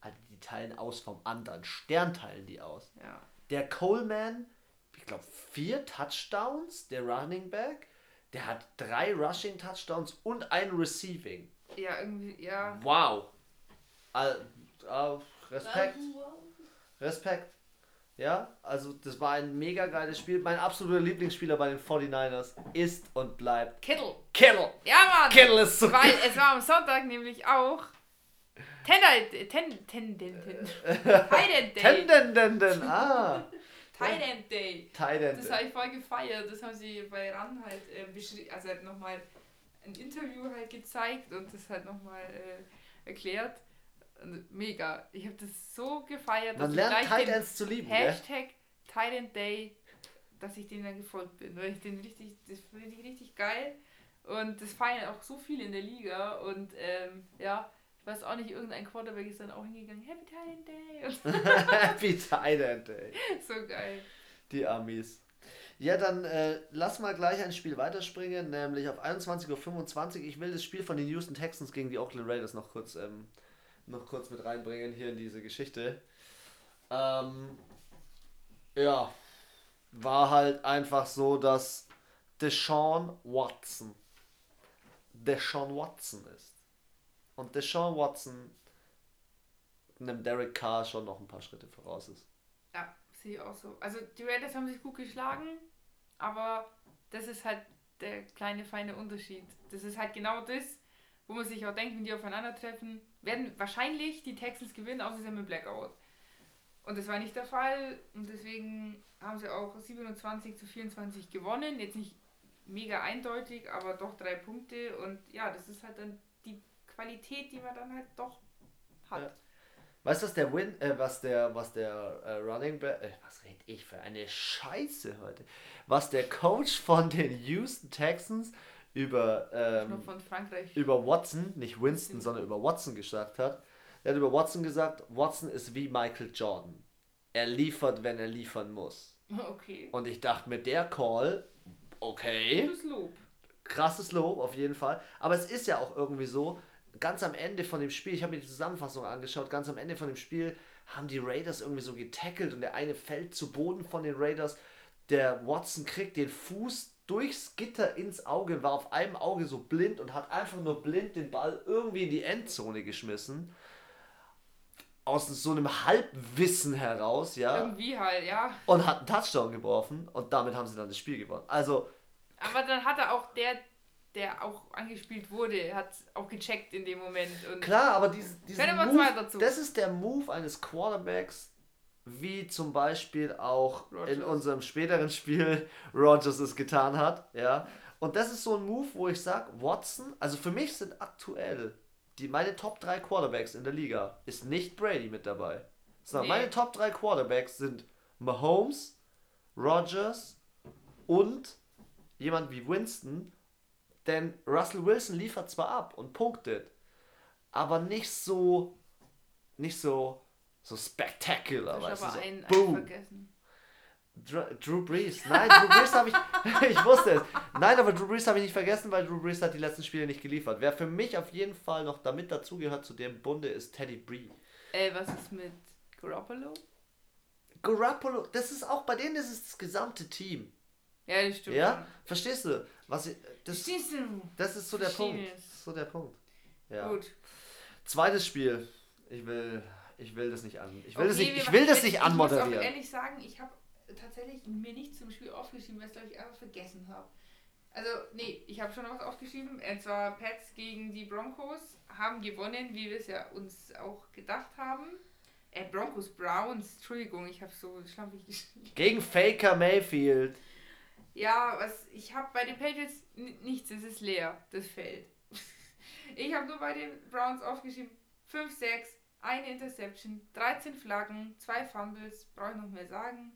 Also die teilen aus vom anderen. Stern teilen die aus. Ja. Der Coleman, ich glaube, vier Touchdowns, der Running Back. Der hat drei Rushing Touchdowns und ein Receiving. ja, irgendwie, ja. Wow. Al- äh, Respekt. Respekt. Ja, also das war ein mega geiles Spiel. Mein absoluter Lieblingsspieler bei den 49ers ist und bleibt Kittle. Kittle. Ja, Mann! Kittle ist so Weil es war am Sonntag nämlich auch Tender, ten, ten, ten, ten, [laughs] Tight Day. Tendenden. Ah. Tight End Day. Tight End. Das habe ich voll gefeiert. Das haben sie bei RAN halt äh, beschrieben, also halt nochmal ein Interview halt gezeigt und das halt nochmal äh, erklärt. Mega. Ich habe das so gefeiert, Man ich lernt den Ends zu lieben? Hashtag Tight End Day, dass ich denen dann gefolgt bin. Weil ich den richtig, das finde ich richtig geil. Und das feiern auch so viele in der Liga. Und ähm, ja, ich weiß auch nicht, irgendein Quarterback ist dann auch hingegangen, Happy Tight End Day. [laughs] [laughs] Happy Tight End, ey. so geil. Die Amis. Ja, dann äh, lass mal gleich ein Spiel weiterspringen, nämlich auf 21.25 Uhr. Ich will das Spiel von den Houston Texans gegen die Oakland Raiders noch kurz, ähm, noch kurz mit reinbringen hier in diese Geschichte. Ähm, ja, war halt einfach so, dass Deshaun Watson Deshaun Watson ist. Und Deshaun Watson einem Derek Carr schon noch ein paar Schritte voraus ist. Ja, sehe ich auch so. Also die Raiders haben sich gut geschlagen, aber das ist halt der kleine feine Unterschied. Das ist halt genau das, wo man sich auch denkt, wenn die aufeinandertreffen, werden wahrscheinlich die Texans gewinnen, außer sie haben einen Blackout. Und das war nicht der Fall und deswegen haben sie auch 27 zu 24 gewonnen. Jetzt nicht mega eindeutig, aber doch drei Punkte. Und ja, das ist halt dann die Qualität, die man dann halt doch hat. Ja. Weißt du, was der Win, äh, was der, was der äh, Running Back, äh, was red ich für eine Scheiße heute, was der Coach von den Houston Texans über ähm, über Watson, nicht Winston, sondern über Watson gesagt hat. Er hat über Watson gesagt, Watson ist wie Michael Jordan. Er liefert, wenn er liefern muss. [laughs] Okay. Und ich dachte mit der Call, okay. Gutes Lob. Krasses Lob, auf jeden Fall. Aber es ist ja auch irgendwie so, ganz am Ende von dem Spiel, ich habe mir die Zusammenfassung angeschaut, ganz am Ende von dem Spiel haben die Raiders irgendwie so getackelt und der eine fällt zu Boden von den Raiders. Der Watson kriegt den Fuß durchs Gitter ins Auge, war auf einem Auge so blind und hat einfach nur blind den Ball irgendwie in die Endzone geschmissen. Aus so einem Halbwissen heraus, ja. Irgendwie halt, ja. Und hat einen Touchdown geworfen und damit haben sie dann das Spiel gewonnen. Also. Aber dann hat er auch der, der auch angespielt wurde, hat auch gecheckt in dem Moment. Und klar, aber diese, diesen Move, das ist der Move eines Quarterbacks, wie zum Beispiel auch in Rodgers. unserem späteren Spiel [laughs] Rogers es getan hat. Ja. Und das ist so ein Move, wo ich sage, Watson, also für mich sind aktuell die, meine Top 3 Quarterbacks in der Liga, ist nicht Brady mit dabei. Sondern Nee. meine Top 3 Quarterbacks sind Mahomes, Rogers und jemand wie Winston. Denn Russell Wilson liefert zwar ab und punktet, aber nicht so, nicht so, so spectacular. ich Weißt du, so, einen, einen boom. vergessen. Drew, Drew Brees. Nein, Drew Brees habe ich. [laughs] ich wusste es. Nein, aber Drew Brees habe ich nicht vergessen, weil Drew Brees hat die letzten Spiele nicht geliefert. Wer für mich auf jeden Fall noch damit dazugehört zu dem Bunde ist Teddy Bree. Äh, was ist mit Garoppolo? Garoppolo, das ist auch bei denen das ist das gesamte Team. Ja, das stimmt. Ja? Verstehst du? Was ich, das, Verstehst du? das ist so der Punkt. So der Punkt. Ja. Gut. Zweites Spiel. Ich will, ich will das nicht an. Ich will das Okay, nicht, wir ich will das nicht Ich muss auch anmoderieren. ehrlich sagen, ich habe tatsächlich mir nicht zum Spiel aufgeschrieben, weil ich glaube ich einfach vergessen habe. Also, nee, ich habe schon was aufgeschrieben. Und zwar Pets gegen die Broncos haben gewonnen, wie wir es ja uns auch gedacht haben. Äh, Broncos Browns, Entschuldigung, ich habe so schlampig geschrieben. Gegen Faker Mayfield. Ja, was ich habe bei den Patriots nichts, es ist leer, das Feld. [laughs] Ich habe nur bei den Browns aufgeschrieben 5, 6, eine Interception, 13 Flaggen, zwei Fumbles, brauche ich noch mehr sagen.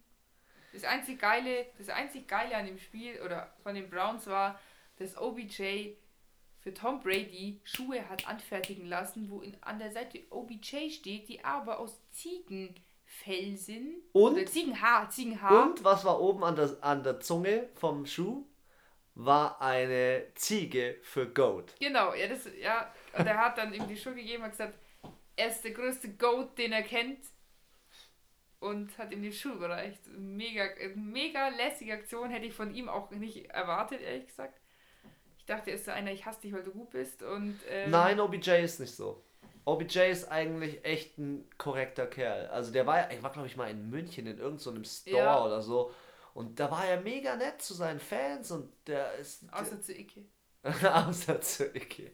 Das einzig geile, das einzig geile an dem Spiel oder von den Browns war, dass OBJ für Tom Brady Schuhe hat anfertigen lassen, wo in, an der Seite OBJ steht, die aber aus Ziegenfell sind. Und? Oder Ziegenhaar, Ziegenhaar. Und was war oben an der, an der Zunge vom Schuh? War eine Ziege für Goat. Genau, ja, das, ja. Und er hat dann ihm die Schuhe gegeben und gesagt, er ist der größte Goat, den er kennt. Und hat ihm die Schuhe gereicht. Mega, mega lässige Aktion, hätte ich von ihm auch nicht erwartet, ehrlich gesagt. Ich dachte, er ist so einer, ich hasse dich, weil du gut bist. Und, ähm, Nein, OBJ ist nicht so. OBJ ist eigentlich echt ein korrekter Kerl. Also der war, ich war glaube ich mal in München in irgendeinem so Store Ja. oder so. Und da war er mega nett zu seinen Fans und der ist. Außer zu Icke. [laughs] Außer zu Icke.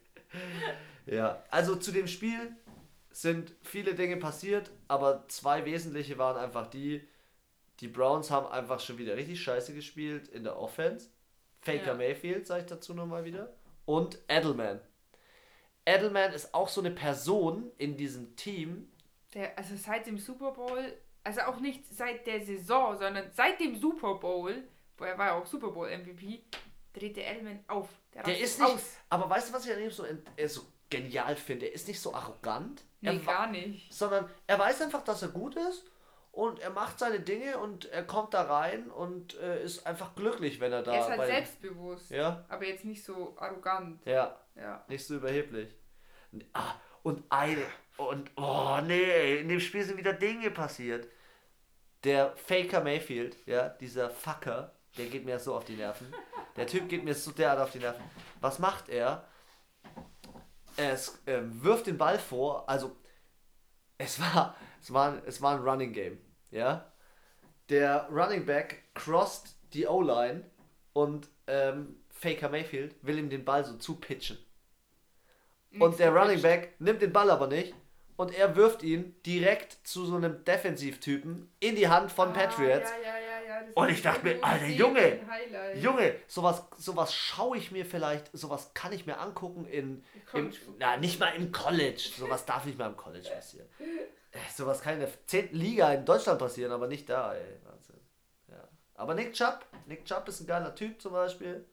Ja, also zu dem Spiel sind viele Dinge passiert, aber zwei wesentliche waren einfach die, die Browns haben einfach schon wieder richtig scheiße gespielt in der Offense. Faker Ja. Mayfield, sage ich dazu nochmal wieder. Und Edelman. Edelman ist auch so eine Person in diesem Team. Der, also seit dem Super Bowl, also auch nicht seit der Saison, sondern seit dem Super Bowl, wo er war ja auch Super Bowl MVP, dreht der Edelman auf. Der rastet ist nicht. aus. Aber weißt du, was ich an ihm so, äh, so genial finde? Er ist nicht so arrogant. Nee, er, gar nicht. sondern er weiß einfach, dass er gut ist und er macht seine Dinge und er kommt da rein und äh, ist einfach glücklich, wenn er da er ist halt selbstbewusst, ja, aber jetzt nicht so arrogant. ja, Ja. nicht so überheblich. Ah, und eine und oh nee, in dem Spiel sind wieder Dinge passiert. Der Faker Mayfield, ja, dieser Fucker, der geht mir so auf die Nerven. Der Typ geht mir so derart auf die Nerven. Was macht er? Ist, ähm, wirft den Ball vor, also es war, es war, es war ein Running Game, ja. Der Running Back crossed die O-Line und ähm, Faker Mayfield will ihm den Ball so zupitchen. Und der Running Back nimmt den Ball aber nicht und er wirft ihn direkt zu so einem Defensivtypen in die Hand von Patriots. Ah, ja, ja, ja, ja, Und ich dachte mir, Alter, Junge. Junge, sowas, sowas schaue ich mir vielleicht, sowas kann ich mir angucken in, im, na, nicht mal im College. Sowas darf nicht mal im College passieren. [laughs] Äh, Sowas kann in der 10. Liga in Deutschland passieren, aber nicht da, ey. Wahnsinn. Ja. Aber Nick Chubb, Nick Chubb ist ein geiler Typ zum Beispiel.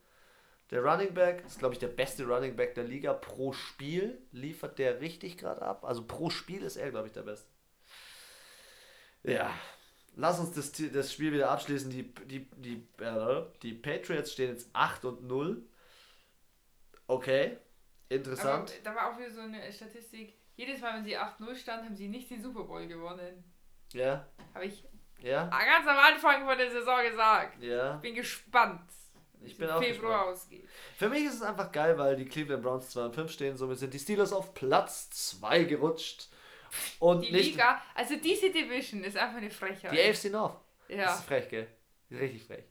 Der Running Back ist, glaube ich, der beste Running Back der Liga pro Spiel. Liefert der richtig gerade ab. Also pro Spiel ist er, glaube ich, der Beste. Ja. Lass uns das, das Spiel wieder abschließen. Die, die, die, äh, die Patriots stehen jetzt 8 und 0. Okay. Aber Interessant. da war auch wieder so eine Statistik. Jedes Mal, wenn sie 8-0 stand, haben sie nicht den Super Bowl gewonnen. Ja. Habe ich Ja. ganz am Anfang von der Saison gesagt. Ja. Ich bin gespannt. Ich bin auch Februar gespannt. ausgeht. Für mich ist es einfach geil, weil die Cleveland Browns 2 und 5 stehen. Somit sind die Steelers auf Platz 2 gerutscht. Und Die nicht Liga, also diese Division ist einfach eine Frechheit. die AFC North. Das ja. ist frech, gell? Richtig frech.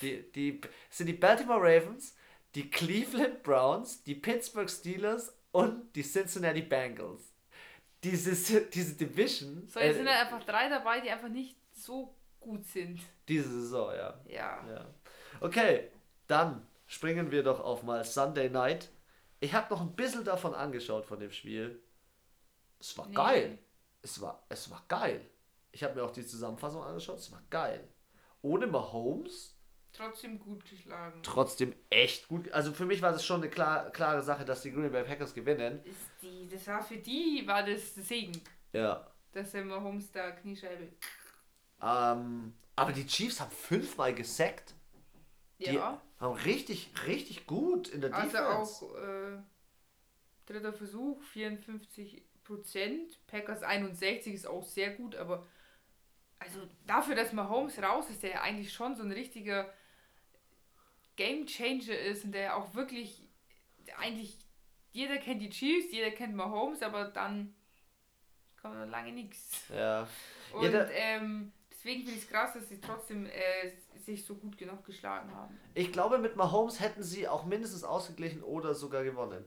Die, die es sind die Baltimore Ravens, die Cleveland Browns, die Pittsburgh Steelers und die Cincinnati Bengals. Diese, diese Division, So, jetzt äh, sind halt einfach drei dabei, die einfach nicht so gut sind. diese Saison, ja. Ja. ja. Okay, dann springen wir doch auf mal Sunday Night. Ich habe noch ein bisschen davon angeschaut von dem Spiel. Es war Nee. geil. Es war, es war geil. Ich habe mir auch die Zusammenfassung angeschaut. Es war geil. Ohne Mahomes Trotzdem gut geschlagen. trotzdem echt gut. Also für mich war das schon eine klar, klare Sache, dass die Green Bay Packers gewinnen. Ist die, das war für die, war das Segen. Ja. Dass der Mahomes da Kniescheibe. Ähm, aber die Chiefs haben fünfmal gesackt. Die Ja. haben richtig, richtig gut in der Also Defense. auch äh, dritter Versuch, 54 Prozent. Packers 61 ist auch sehr gut, aber also dafür, dass Mahomes raus ist, der ja eigentlich schon so ein richtiger Game Changer ist und der auch wirklich eigentlich jeder kennt die Chiefs, jeder kennt Mahomes, aber dann kommt noch lange nichts. Ja. Und Jeder- ähm, deswegen finde ich es krass, dass sie trotzdem äh, sich so gut genug geschlagen haben. Ich glaube, mit Mahomes hätten sie auch mindestens ausgeglichen oder sogar gewonnen.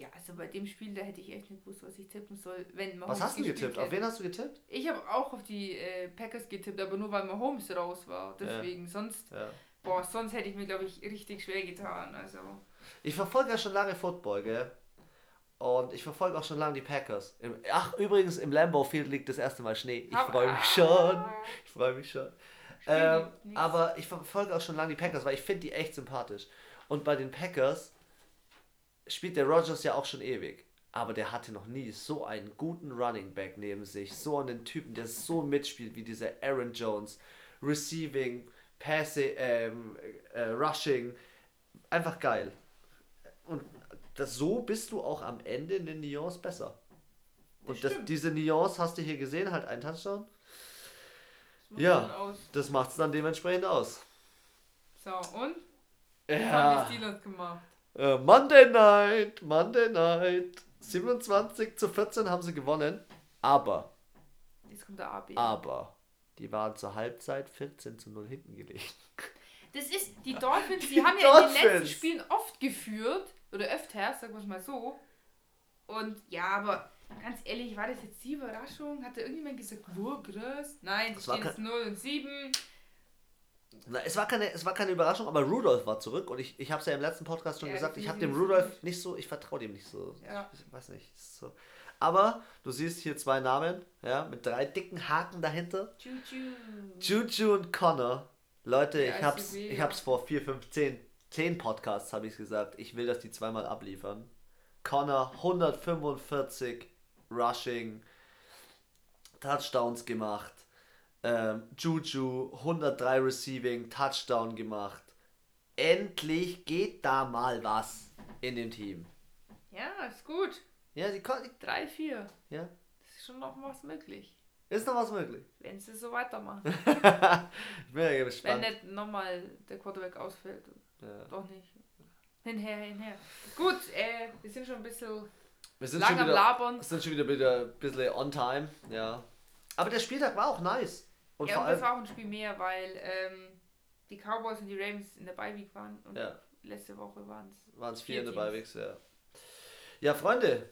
Ja, also bei dem Spiel, da hätte ich echt nicht gewusst, was ich tippen soll. Wenn Was Mahomes hast du getippt? Auf hätte. wen hast du getippt? Ich habe auch auf die äh, Packers getippt, aber nur weil Mahomes raus war. Deswegen, sonst, Ja. boah, sonst hätte ich mir, glaube ich, richtig schwer getan. Also, Ich verfolge ja schon lange Football, gell? Und ich verfolge auch schon lange die Packers. Im, ach, übrigens, im Lambeau Field liegt das erste Mal Schnee. Ich freue mich schon. Ich freue mich schon. Ähm, aber ich verfolge auch schon lange die Packers, weil ich finde die echt sympathisch. Und bei den Packers spielt der Rogers ja auch schon ewig. Aber der hatte noch nie so einen guten Running Back neben sich. So einen Typen, der so mitspielt wie dieser Aaron Jones. Receiving, Passing, ähm, äh, Rushing. Einfach geil. Und das, so bist du auch am Ende in den Nuance besser. Und das, diese Nuance hast du hier gesehen, halt ein Touchdown. das Ja. Aus. Das macht es dann dementsprechend aus. So, und? Was Ja. haben die Steelers gemacht? Äh, Monday Night, Monday Night. 27 zu 14 haben sie gewonnen. Aber, Jetzt kommt der AB. aber, die waren zur Halbzeit 14 zu 0 hinten gelegen. Das ist, die Dolphins, die haben ja in den letzten Dolphins. Spielen oft geführt. Oder öfters, sagen wir es mal so. Und ja, aber ganz ehrlich, war das jetzt die Überraschung? Hat da irgendjemand gesagt, wo, groß? Nein, die Das stehen jetzt 0 und 7. Es, war keine, es war keine Überraschung, aber Rudolph war zurück und ich, ich habe es ja im letzten Podcast schon Ja, gesagt, ich habe dem ich nicht so ich vertraue dem nicht so. Ja. Ich weiß nicht. So. Aber du siehst hier zwei Namen, ja, mit drei dicken Haken dahinter. Juju. Juju und Connor. Leute, Ja, ich hab's, ich hab's vor 4, 5, 10, 10 Podcasts habe ich gesagt. Ich will, dass die zweimal abliefern. Connor 145 Rushing, Touchdowns gemacht. Ähm, Juju 103 Receiving, Touchdown gemacht. Endlich geht da mal was in dem Team. Ja, ist gut. Ja, die, kon- 3, 4. ja, Das ist schon noch was möglich. ist noch was möglich. Wenn sie so weitermachen. [laughs] ich bin ja Wenn gespannt. nicht nochmal der Quarterback ausfällt. Ja. Doch nicht. Hinher, hinher. Gut, äh, wir sind schon ein bisschen Wir sind lang schon am wieder, Labern. sind schon wieder, wieder ein bisschen on time, ja. Aber der Spieltag war auch nice. Und ja, vor und das war auch ein Spiel mehr, weil ähm, die Cowboys und die Ravens in der Bye-Week waren und Ja. letzte Woche waren es. waren es vier vier in der. Beiwegs, ja. Ja, Freunde,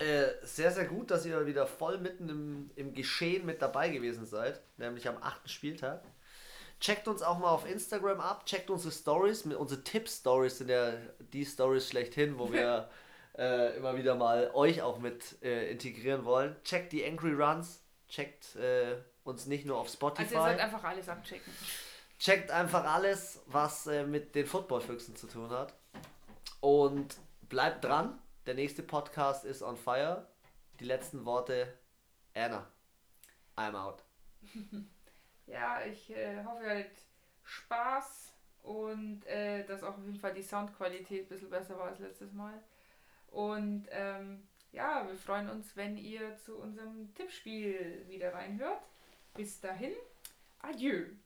äh, sehr, sehr gut, dass ihr wieder voll mitten im, im Geschehen mit dabei gewesen seid, nämlich am achten Spieltag. Checkt uns auch mal auf Instagram ab, checkt unsere Stories, unsere Tipp-Stories sind ja die Stories schlechthin, wo wir [laughs] äh, immer wieder mal euch auch mit äh, integrieren wollen. Checkt die Angry Runs, checkt äh, uns nicht nur auf Spotify. Also ihr sollt einfach alles abchecken. Checkt einfach alles, was äh, mit den Footballfüchsen zu tun hat. Und bleibt dran. Der nächste Podcast ist on fire. Die letzten Worte, Anna. I'm out. [laughs] ja, ich äh, hoffe, ihr hattet Spaß und äh, dass auch auf jeden Fall die Soundqualität ein bisschen besser war als letztes Mal. Und ähm, ja, wir freuen uns, wenn ihr zu unserem Tippspiel wieder reinhört. Bis dahin, adieu.